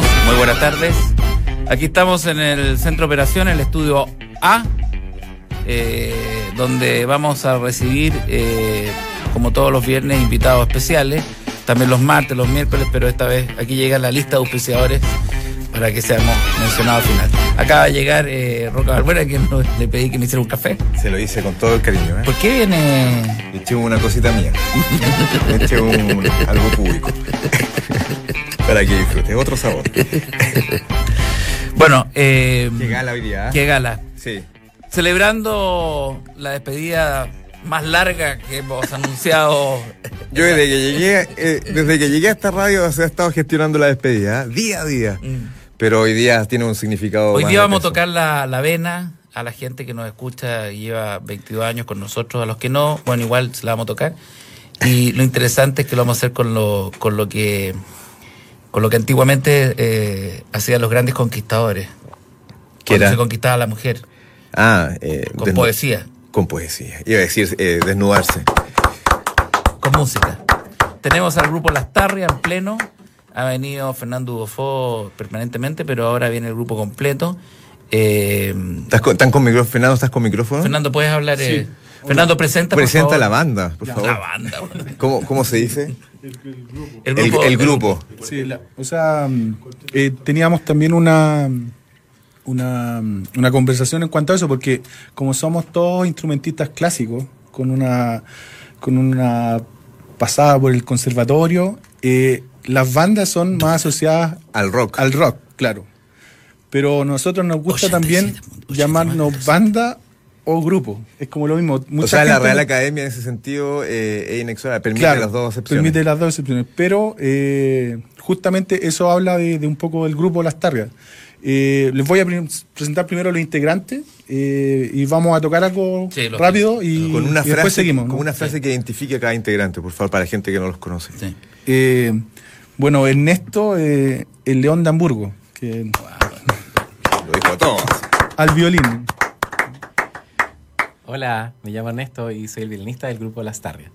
Muy buenas tardes. Aquí estamos en el centro de operación, el estudio A, eh, donde vamos a recibir, eh, como todos los viernes, invitados especiales. También los martes, los miércoles, pero esta vez aquí llega la lista de auspiciadores para que seamos mencionados al final. Acaba de llegar eh, Roca Barbuera, que no, le pedí que me hiciera un café. Se lo hice con todo el cariño. ¿eh? ¿Por qué viene...? Eché una cosita mía. Eché un, algo público. para que disfrute. Otro sabor. Bueno, eh, Qué gala hoy día. ¿eh? qué gala. Sí. Celebrando la despedida más larga que hemos anunciado. Yo desde que llegué, eh, desde que llegué a esta radio se ha estado gestionando la despedida, ¿eh? día a día. Mm. Pero hoy día tiene un significado. Hoy más día vamos a tocar la, la vena a la gente que nos escucha y lleva 22 años con nosotros, a los que no, bueno, igual se la vamos a tocar. Y lo interesante es que lo vamos a hacer con lo, con lo que con lo que antiguamente eh, hacían los grandes conquistadores. ¿Qué Cuando era? se conquistaba a la mujer, Ah, eh, con desnu- poesía, Con poesía. Iba a decir eh, desnudarse. con música. Tenemos al grupo Las Tarrias en pleno. Ha venido Fernando Dufo permanentemente, pero ahora viene el grupo completo. Eh, ¿Estás con, ¿Están con micrófono? Fernando, ¿estás con micrófono? Fernando, ¿puedes hablar? eh? Fernando, presenta, por Presenta favor. la banda, por favor. La banda, bueno. ¿Cómo, ¿Cómo se dice? El El, grupo. el grupo. Sí, la- o sea, mm, eh, teníamos también una, una, mm, una conversación en cuanto a eso, porque como somos todos instrumentistas clásicos, con una, con una pasada por el conservatorio, eh, las bandas son más asociadas Al rock. al rock, claro. Pero a nosotros nos gusta 87, también 87, llamarnos banda o grupo. Es como lo mismo. o sea, la Real Academia en ese sentido eh, es inexorable, permite Claro, las dos excepciones. Permite las dos excepciones. Pero eh, justamente eso habla de, de un poco del grupo Las Targas. Eh, les voy a pre- presentar primero los integrantes eh, y vamos a tocar algo Sí, rápido y, con una y después seguimos. con ¿no? una frase que identifique a cada integrante, por favor, para la gente que no los conoce. Sí. Eh, bueno, Ernesto, eh, el León de Hamburgo, que, Lo dijo todo. al violín. Hola, me llamo Ernesto y soy el violinista del grupo Las Tarrias.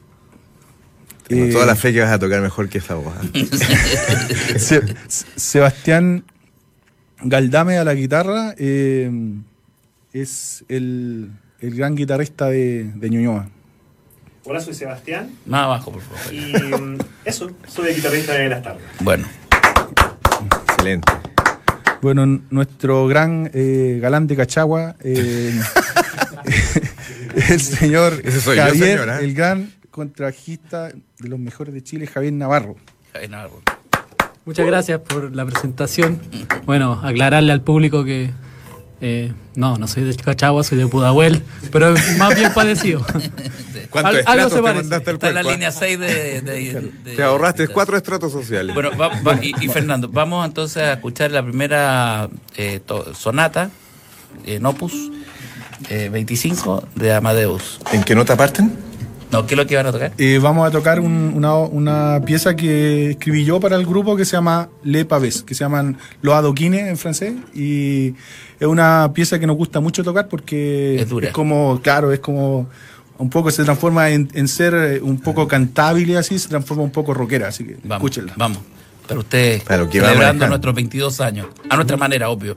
Tengo Eh, toda la fe que vas a tocar mejor que esa voz. Se- Sebastián Galdame a la guitarra eh, es el, el gran guitarrista de, de Ñuñoa. Hola, soy Sebastián Más abajo, por favor. y mm, eso, soy el guitarrista de las tardes. Bueno, Excelente. Bueno, nuestro gran eh, galán de Cachagua, eh, el señor Ese soy yo, Javier, señora. el gran contrajista de los mejores de Chile, Javier Navarro. Javier Navarro. Muchas gracias por la presentación. Bueno, aclararle al público que eh, no, no soy de Cachagua, soy de Pudahuel, pero es más bien parecido. ¿Cuántos Al- estratos te parece. mandaste al Está en la cuerpo? línea 6 de, de- de- Te ahorraste de- cuatro estratos sociales. Bueno, va- va- y, y Fernando, vamos entonces a escuchar la primera eh, to- sonata en Opus eh, 25 de Amadeus. ¿En qué nota parten? No, ¿qué es lo que van a tocar? Eh, vamos a tocar un- una, una pieza que escribí yo para el grupo que se llama Le Pavés, que se llaman Los Adoquines en francés. Y es una pieza que nos gusta mucho tocar porque Es dura. como, claro, es como un poco se transforma en, en ser eh, un poco cantable y así, se transforma un poco rockera. Así que Vamos, escúchenla. vamos. Para ustedes, Para lo que celebrando nuestros 22 años. A nuestra manera, obvio.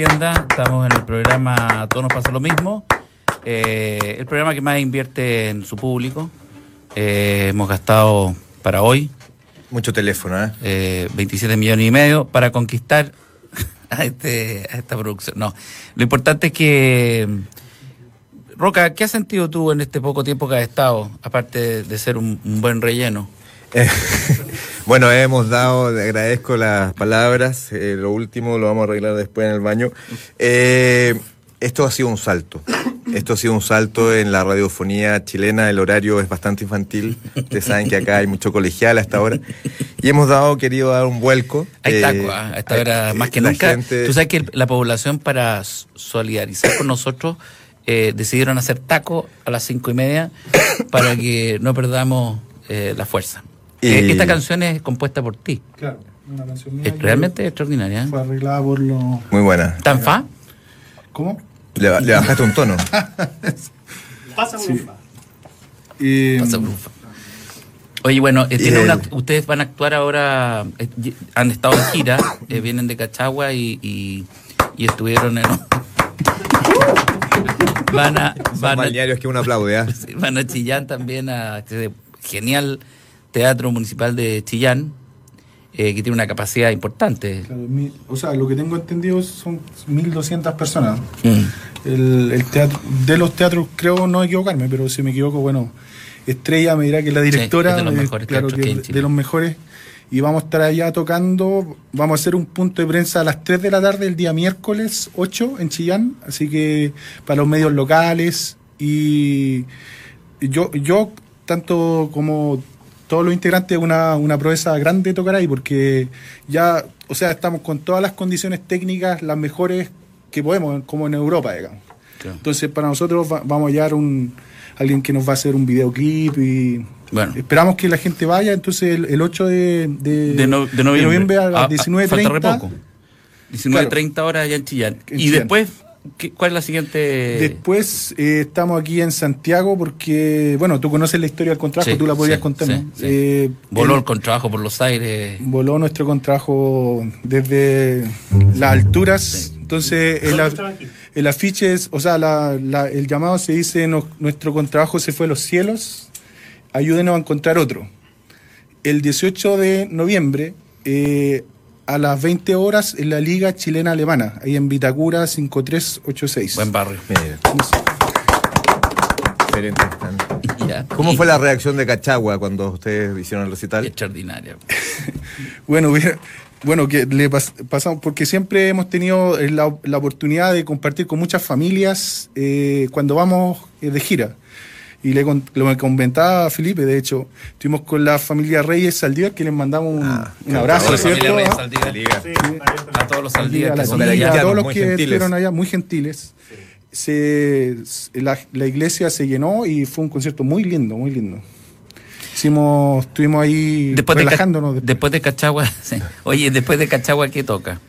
Entienda, estamos en el programa Todos nos pasa lo mismo. eh, el programa que más invierte en su público. Eh, hemos gastado para hoy Mucho teléfono, ¿eh? eh, 27 millones y medio para conquistar a, este, a esta producción. No, lo importante es que... Roca, ¿qué has sentido tú en este poco tiempo que has estado, aparte de ser un, un buen relleno? Eh, bueno, hemos dado, agradezco las palabras. eh, lo último lo vamos a arreglar después en el baño. Eh, esto ha sido un salto. Esto ha sido un salto en la radiofonía chilena. El horario es bastante infantil. Ustedes saben que acá hay mucho colegial hasta ahora. Y hemos dado, querido dar un vuelco. Hay Eh, taco, a esta hora eh, más que la nunca. gente- Tú sabes que la población para solidarizar con nosotros eh, decidieron hacer taco a las cinco y media para que no perdamos eh, la fuerza. Y- Eh, esta canción es compuesta por ti. Claro, una canción mía Es realmente extraordinaria. ¿eh? Fue arreglada por los. Muy buena. ¿Tan fa? ¿Cómo? Le, ba- le bajaste un tono. Pasa por un fa. Y, Pasa por un fa. Oye, bueno, eh, tiene Y una- el- ustedes van a actuar ahora, eh, han estado en gira, eh, vienen de Cachagua y, y, y estuvieron en... van a... Son Van a que uno aplaude, ¿ah? Van a Chillán también, a este genial Teatro Municipal de Chillán, eh, que tiene una capacidad importante. claro, mi- o sea, lo que tengo entendido son 1.200 personas. Mm. El, el teatro, de los teatros, creo no equivocarme, pero si me equivoco, bueno, Estrella me dirá que es la Sí, directora, es de los eh, mejores claro que es de los mejores, y vamos a estar allá tocando, vamos a hacer un punto de prensa a las 3 de la tarde el día miércoles 8 en Chillán, así que para los medios locales, y yo, yo tanto como todos los integrantes, una, una proeza grande tocar ahí, porque ya, o sea, estamos con todas las condiciones técnicas, las mejores que podemos, como en Europa, digamos. Claro. Entonces, para nosotros va- vamos a hallar un, alguien que nos va a hacer un videoclip y Bueno. esperamos que la gente vaya. Entonces, el, el 8 de, de, De, no- de noviembre. a Ah, las ah, 19.30. Falta re poco. 19.30 horas allá en Chillán. En y Chillán. después, ¿qué- ¿cuál es la siguiente? Después eh, estamos aquí en Santiago porque, bueno, tú conoces la historia del contrato, Sí, tú la podrías sí, contar. sí. Eh, Voló el- el contrabajo por los aires. voló nuestro contrajo desde las alturas. Entonces, el, afiche es, o sea, la- la- el llamado se dice: "Nos- Nuestro contrabajo se fue a los cielos, ayúdenos a encontrar otro. El 18 de noviembre, eh, a las 20 horas, en la Liga Chilena Alemana, ahí en Vitacura 5386. Buen barrio. Excelente. ¿Cómo fue la reacción de Cachagua cuando ustedes hicieron el recital? Extraordinaria. Bueno, bueno, que le pas- pasamos, porque siempre hemos tenido eh, la, la oportunidad de compartir con muchas familias eh, cuando vamos eh, de gira. Y le, con- lo que comentaba a Felipe, de hecho, estuvimos con la familia Reyes Saldívar, que les mandamos un, Ah, un abrazo. A todos los Saldívar a todos los que estuvieron allá, muy gentiles. Se, la, la iglesia se llenó y fue un concierto muy lindo, muy lindo. Hicimos, estuvimos ahí Después de, relajándonos. después. después de Cachagua, sí. oye, después de Cachagua, ¿qué toca?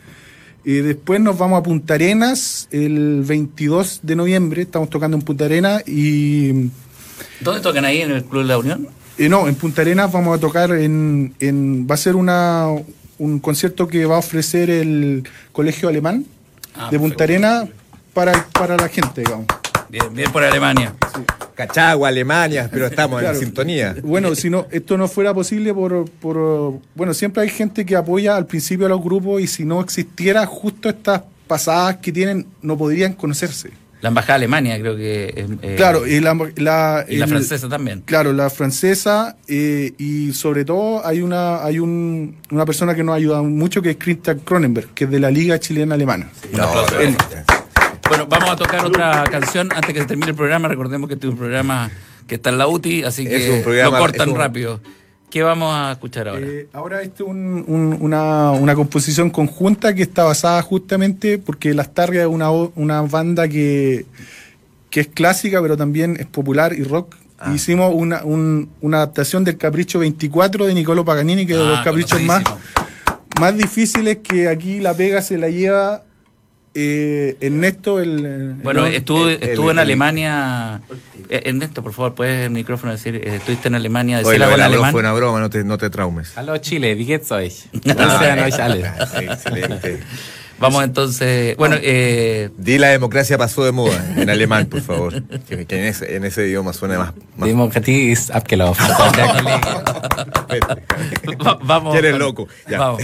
Y después nos vamos a Punta Arenas el 22 de noviembre. Estamos tocando en Punta Arenas y, ¿Dónde tocan ahí en el Club de la Unión? y no, en Punta Arenas vamos a tocar en, en va a ser una un concierto que va a ofrecer el Colegio Alemán Ah, de Punta. Arenas para, para la gente, digamos. Bien, bien por Alemania. Cachagua, Alemania, pero estamos Claro. en sintonía. Bueno, si no, esto no fuera posible por, por... Bueno, siempre hay gente que apoya al principio a los grupos y si no existiera justo estas pasadas que tienen, no podrían conocerse. La embajada de Alemania, creo que. eh, eh, Claro, y la, la, y la el- francesa también. Claro, la francesa eh, y sobre todo hay una hay un, una persona que nos ayuda mucho que es Christian Cronenberg, que es de la Liga Chilena Alemana. Un aplauso. él- Bueno, vamos a tocar otra canción antes que se termine el programa. Recordemos que este es un programa que está en la UTI, así Es que lo cortan es un- rápido. ¿Qué vamos a escuchar ahora? Eh, ahora este es un- un- una, una composición conjunta que está basada justamente porque Las Targas es una, una banda que, que es clásica pero también es popular y rock. Ah. Hicimos una, un- una adaptación del Capricho 24 de Niccolo Paganini, que es de Ah, los caprichos más, más difíciles que aquí la pega se la lleva eh, Ernesto. El, el- Bueno, el- estuvo, el- estuvo en el- Alemania. Eh, Ernesto, por favor, puedes el micrófono decir, eh, estuviste en Alemania, Oye, decir en la broma alemán. fue una broma, no te, no te traumes. Hallo Chile, wie geht's euch? Excelente. Vamos entonces. Bueno, eh, Di la democracia pasó de moda en alemán, por favor. Que, que en, ese, en ese idioma suena más. más Demokratie ist abgelaufen. Vamos. Eres loco. Ya. Vamos.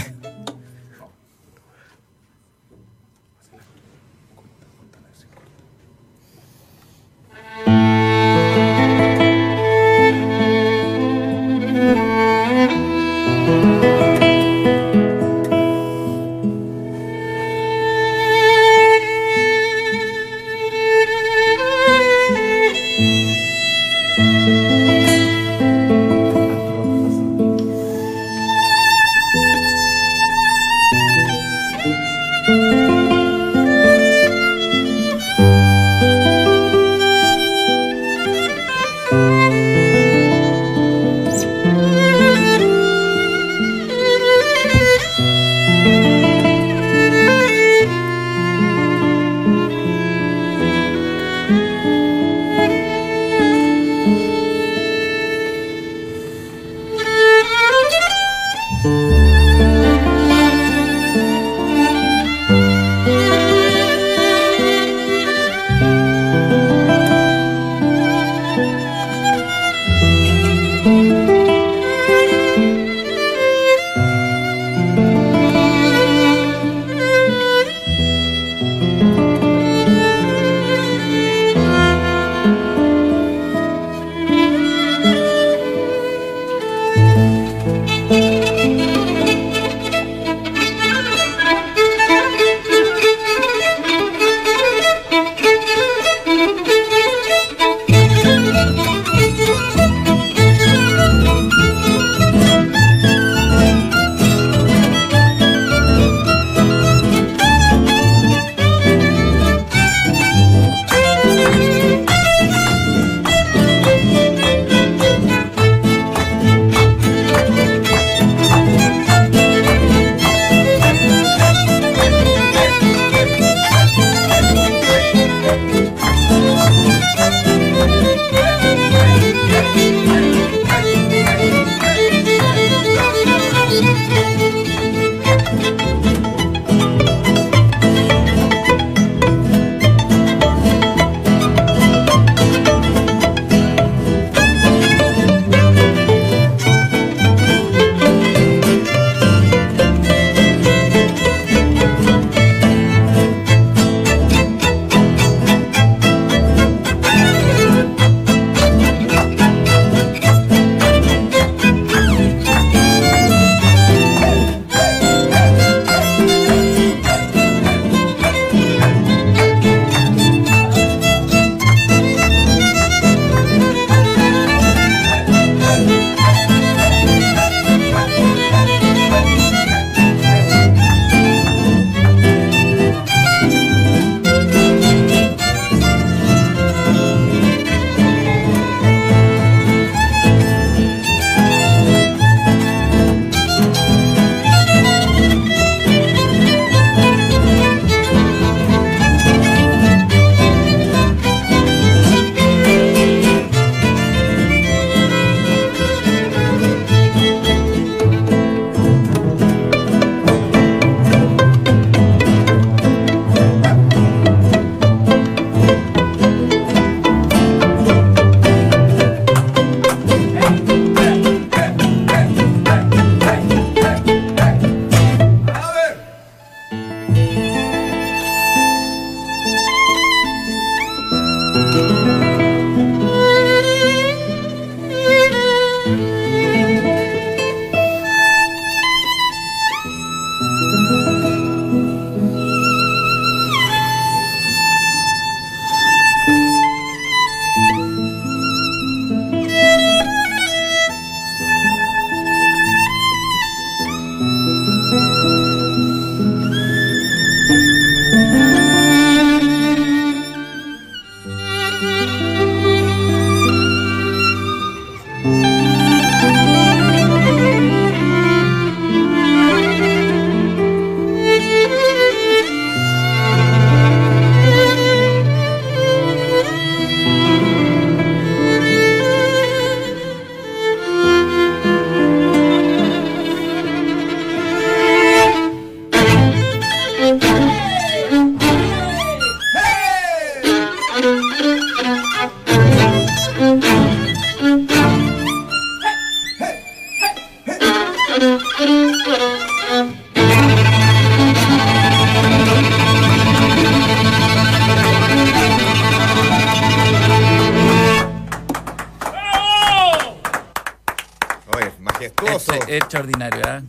Extraordinario, ¿ah?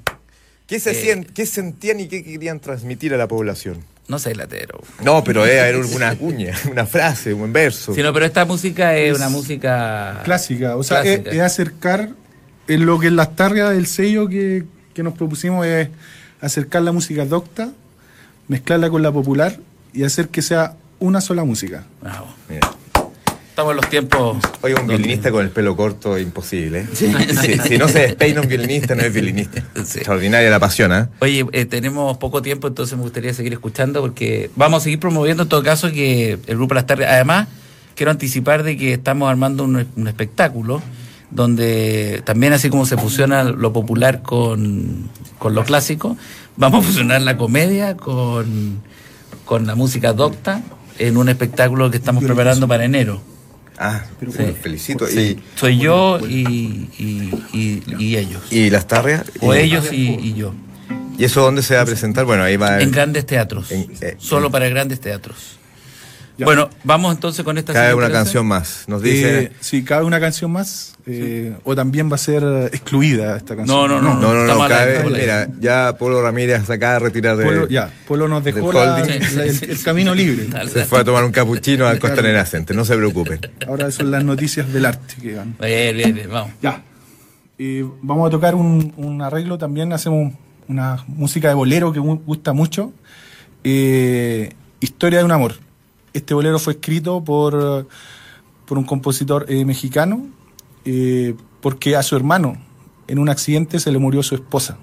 ¿Qué, se Eh. sien- ¿Qué sentían y qué querían transmitir a la población? No sé, latero. No, pero era una cuña, una frase, un verso. Sí, no, pero esta música es, Es una música Clásica, o sea, Clásica. Es, es acercar en lo que es las targas del sello que, que nos propusimos es acercar la música docta, mezclarla con la popular y hacer que sea una sola música. Bravo. Mira. Estamos en los tiempos. Oye, un violinista con el pelo corto, imposible. ¿eh? Si, si no se despeina un violinista, no es violinista. Sí. Extraordinaria la pasión, ¿ah? Oye, eh, tenemos poco tiempo, entonces me gustaría seguir escuchando porque vamos a seguir promoviendo en todo caso que el Grupo Las Tardes. Además, quiero anticipar de que estamos armando un, un espectáculo donde también así como se fusiona lo popular con, con lo clásico, vamos a fusionar la comedia con, con la música docta en un espectáculo que estamos preparando para enero. Ah, Sí. bueno, felicito. Y, Soy yo y, y, y- y ellos. y las tarrias. O y, ellos y, y yo. ¿Y eso dónde se va a presentar? Bueno, ahí va. En grandes teatros. En- eh, Solo en- para grandes teatros. Ya. Bueno, vamos entonces con esta Cae siguiente una canción más. Nos dice. Eh, sí, cabe una canción más, eh, o también va a ser excluida esta canción. No, no, no. no, no, no. Cabe, mira, ya Polo Ramírez se acaba de retirar de. Polo, ya, Polo nos dejó la- el, el camino libre. Se fue a tomar un capuchino al Costanera Center, no se preocupen. Ahora son las noticias del arte que van. Bien, bien, bien, vamos. Ya. Eh, vamos a tocar un, un arreglo también, hacemos una música de bolero que gusta mucho. Eh, Historia de un amor. Este bolero fue escrito por, por un compositor eh, mexicano eh, porque a su hermano en un accidente se le murió su esposa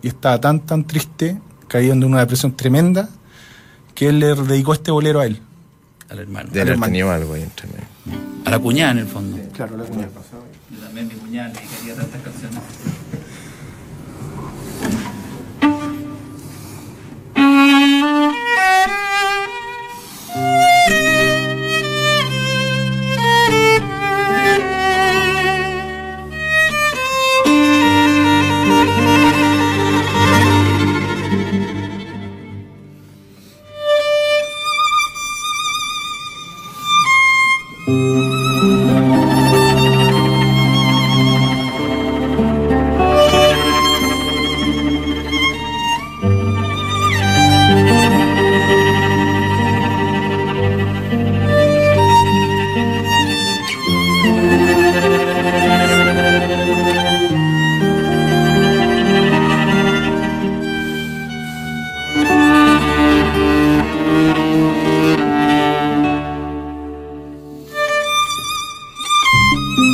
y estaba tan tan triste, caído en una depresión tremenda, que él le dedicó este bolero a él. Al hermano. De al haber tenido algo ahí entre. A la cuñada en el fondo. Sí, claro, la cuñada. También mi cuñada le dedicaría tantas canciones.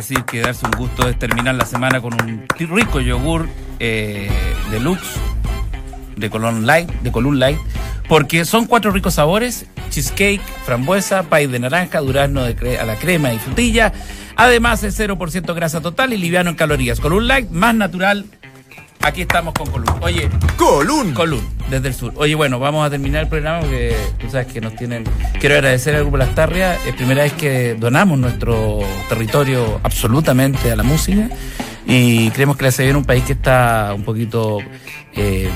decir que darse un gusto es terminar la semana con un rico yogur eh, deluxe de Colón Light, de Colón Light, porque son cuatro ricos sabores: cheesecake, frambuesa, pie de naranja, durazno de a la crema y frutilla. Además es 0% grasa total y liviano en calorías. Colón Light, más natural. Aquí estamos con Colún. Oye, Colún. Colún, desde el sur. Oye, bueno, vamos a terminar el programa porque tú sabes que nos tienen. Quiero agradecer al Grupo Las Tarrias. Es primera vez que donamos nuestro territorio absolutamente a la música y creemos que le hace bien a un país que está un poquito eh,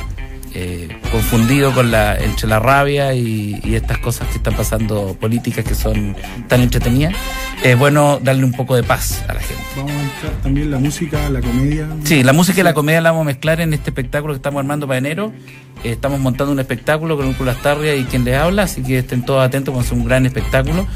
eh, confundido con la, entre la rabia y, y estas cosas que están pasando políticas que son tan entretenidas. Es bueno darle un poco de paz a la gente. Vamos a entrar también la música, la comedia. Sí, la música y la comedia la vamos a mezclar en este espectáculo que estamos armando para enero. Eh, estamos montando un espectáculo con un Las Tarrias y quien les habla, así que estén todos atentos, vamos a hacer un gran espectáculo.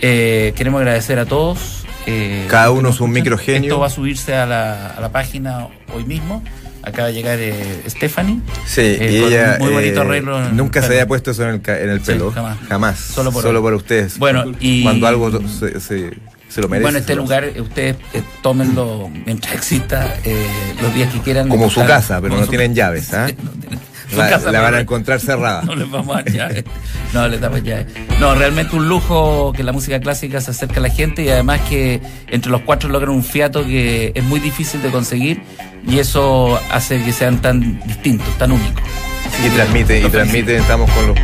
Eh, queremos agradecer a todos. eh, Cada uno es un microgenio. Esto va a subirse a la, a la página hoy mismo. Acaba de llegar eh, Stephanie. Sí, eh, y ella muy bonito eh, arreglo. nunca se había puesto eso en el, ca- en el Sí, pelo. jamás. Jamás. Solo por Solo ustedes. Bueno, y- Cuando algo se, se, se lo merece. Bueno, este lo- lugar, eh, ustedes tómenlo mientras exista, eh, los días que quieran. Como su casa, pero como no su- tienen llaves, ¿ah? No tienen- La, casa, la van a encontrar cerrada. No les vamos a dar llave. No les damos llave. No, realmente un lujo que la música clásica se acerca a la gente y además que entre los cuatro logran un fiato que es muy difícil de conseguir y eso hace que sean tan distintos, tan únicos. Así Y transmite, y los felicito. transmite, estamos con los